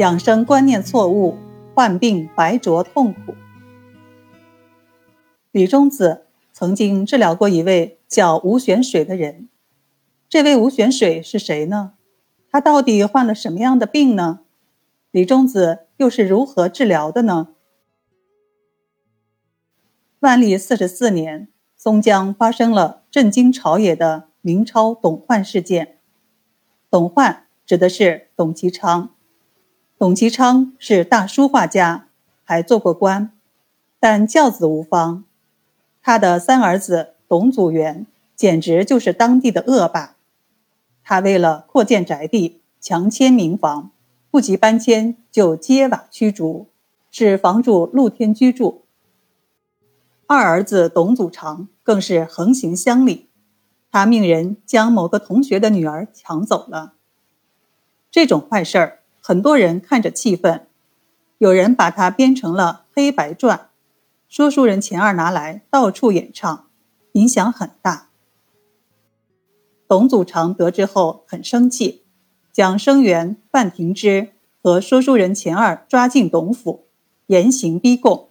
养生观念错误，患病白浊痛苦。李中子曾经治疗过一位叫吴玄水的人。这位吴玄水是谁呢？他到底患了什么样的病呢？李中子又是如何治疗的呢？万历四十四年，松江发生了震惊朝野的明朝董焕事件。董焕指的是董其昌。董其昌是大书画家，还做过官，但教子无方。他的三儿子董祖元简直就是当地的恶霸。他为了扩建宅地，强迁民房。不及搬迁，就揭瓦驱逐，使房主露天居住。二儿子董祖常更是横行乡里，他命人将某个同学的女儿抢走了。这种坏事儿，很多人看着气愤，有人把它编成了《黑白传》，说书人钱二拿来到处演唱，影响很大。董祖常得知后很生气。将生源范廷之和说书人钱二抓进董府，严刑逼供，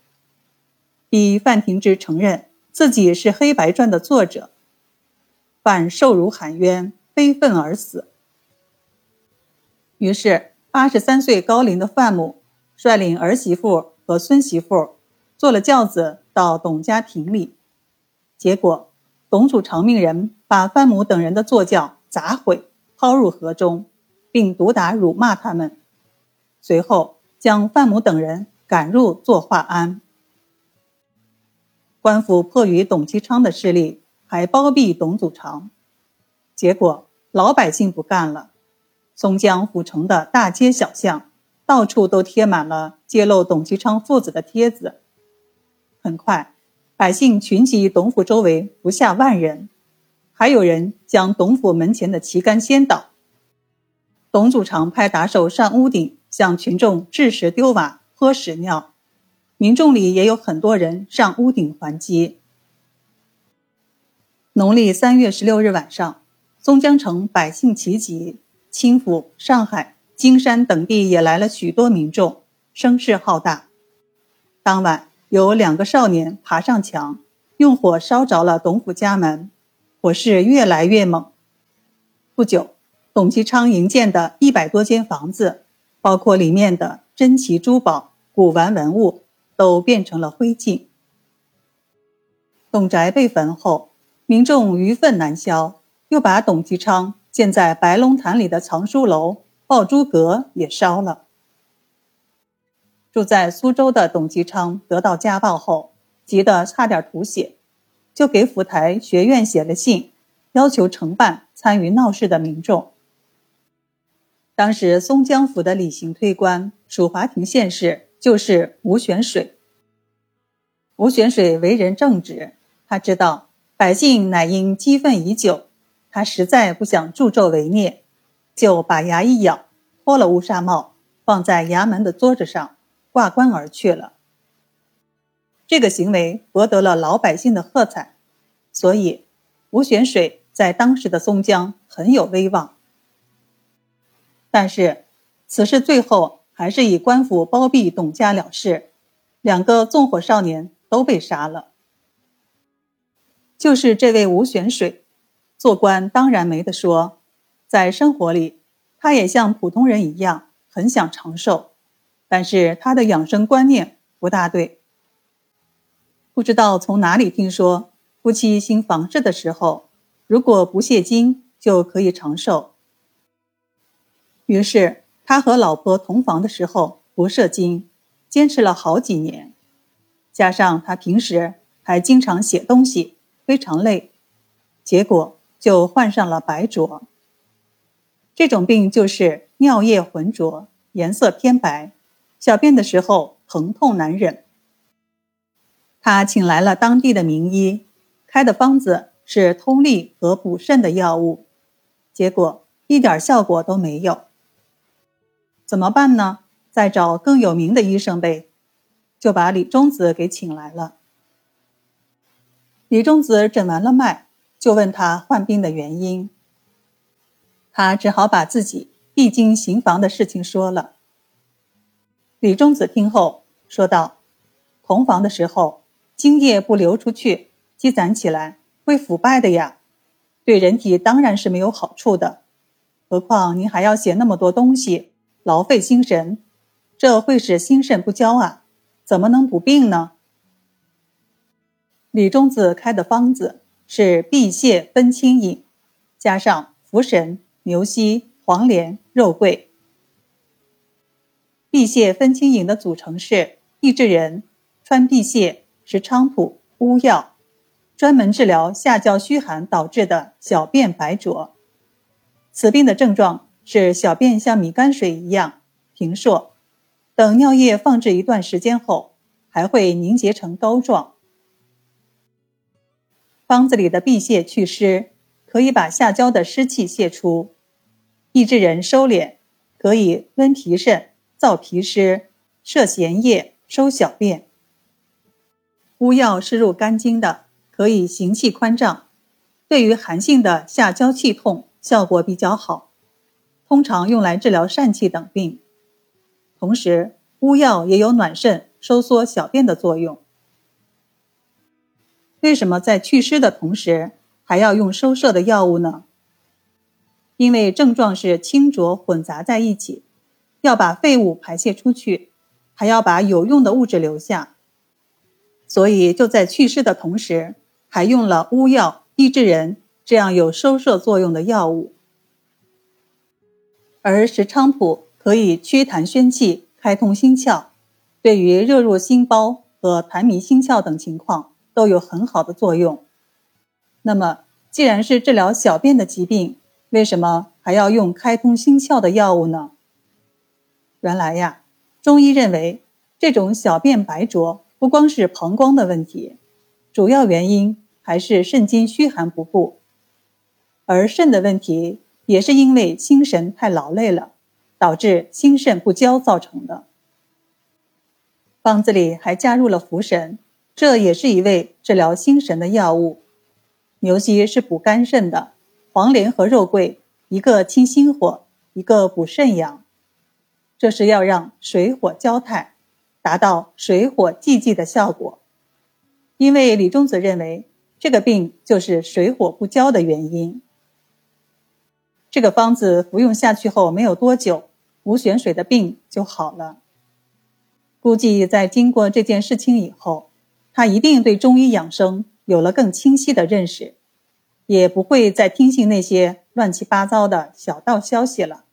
逼范廷之承认自己是《黑白传》的作者。范受辱喊冤，悲愤而死。于是，八十三岁高龄的范母率领儿媳妇和孙媳妇坐了轿子到董家庭里，结果董祖常命人把范母等人的坐轿砸毁，抛入河中。并毒打、辱骂他们，随后将范母等人赶入作化庵。官府迫于董其昌的势力，还包庇董祖常，结果老百姓不干了，松江府城的大街小巷到处都贴满了揭露董其昌父子的帖子。很快，百姓群集董府周围不下万人，还有人将董府门前的旗杆掀倒。董祖常派打手上屋顶，向群众掷石丢瓦、泼屎尿，民众里也有很多人上屋顶还击。农历三月十六日晚上，松江城百姓齐集，清府、上海、金山等地也来了许多民众，声势浩大。当晚，有两个少年爬上墙，用火烧着了董府家门，火势越来越猛。不久。董其昌营建的一百多间房子，包括里面的珍奇珠宝、古玩文物，都变成了灰烬。董宅被焚后，民众余愤难消，又把董其昌建在白龙潭里的藏书楼爆珠阁也烧了。住在苏州的董其昌得到家暴后，急得差点吐血，就给府台学院写了信，要求惩办参与闹事的民众。当时松江府的理刑推官署华亭县事就是吴玄水。吴玄水为人正直，他知道百姓乃因积愤已久，他实在不想助纣为虐，就把牙一咬，脱了乌纱帽，放在衙门的桌子上，挂冠而去了。这个行为博得了老百姓的喝彩，所以吴玄水在当时的松江很有威望。但是，此事最后还是以官府包庇董家了事，两个纵火少年都被杀了。就是这位吴玄水，做官当然没得说，在生活里，他也像普通人一样很想长寿，但是他的养生观念不大对。不知道从哪里听说，夫妻行房事的时候，如果不泄精就可以长寿。于是，他和老婆同房的时候不射精，坚持了好几年。加上他平时还经常写东西，非常累，结果就患上了白浊。这种病就是尿液浑浊，颜色偏白，小便的时候疼痛难忍。他请来了当地的名医，开的方子是通利和补肾的药物，结果一点效果都没有。怎么办呢？再找更有名的医生呗，就把李中子给请来了。李中子诊完了脉，就问他患病的原因。他只好把自己必经行房的事情说了。李中子听后说道：“同房的时候，精液不流出去，积攒起来会腐败的呀，对人体当然是没有好处的。何况您还要写那么多东西，劳费心神，这会使心肾不交啊，怎么能不病呢？”李中子开的方子是辟泻分清饮，加上茯神、牛膝、黄连、肉桂。辟泻分清饮的组成是益智仁、川芜泻、石菖蒲、乌药，专门治疗下焦虚寒导致的小便白浊。此病的症状是小便像米泔水一样平硕，等尿液放置一段时间后，还会凝结成膏状。方子里的辟泻祛湿，可以把下焦的湿气泄出；益智仁收敛，可以温脾肾、燥脾湿、摄涎液、收小便。乌药是入肝经的，可以行气宽胀，对于寒性的下焦气痛效果比较好，通常用来治疗疝气等病。同时，乌药也有暖肾、收缩小便的作用。为什么在祛湿的同时还要用收摄的药物呢？因为症状是清浊混杂在一起，要把废物排泄出去，还要把有用的物质留下，所以就在祛湿的同时，还用了乌药、益智仁这样有收摄作用的药物。而石菖蒲可以祛痰宣气、开通心窍，对于热入心包和痰迷心窍等情况。都有很好的作用。那么，既然是治疗小便的疾病，为什么还要用开通心窍的药物呢？原来呀，中医认为这种小便白浊不光是膀胱的问题，主要原因还是肾经虚寒不固，而肾的问题也是因为心神太劳累了，导致心肾不交造成的。方子里还加入了茯神。这也是一味治疗心神的药物。牛膝是补肝肾的，黄连和肉桂一个清心火，一个补肾阳。这是要让水火交泰，达到水火既济的效果。因为李中子认为这个病就是水火不交的原因。这个方子服用下去后没有多久，吴玄水的病就好了。估计在经过这件事情以后。他一定对中医养生有了更清晰的认识，也不会再听信那些乱七八糟的小道消息了。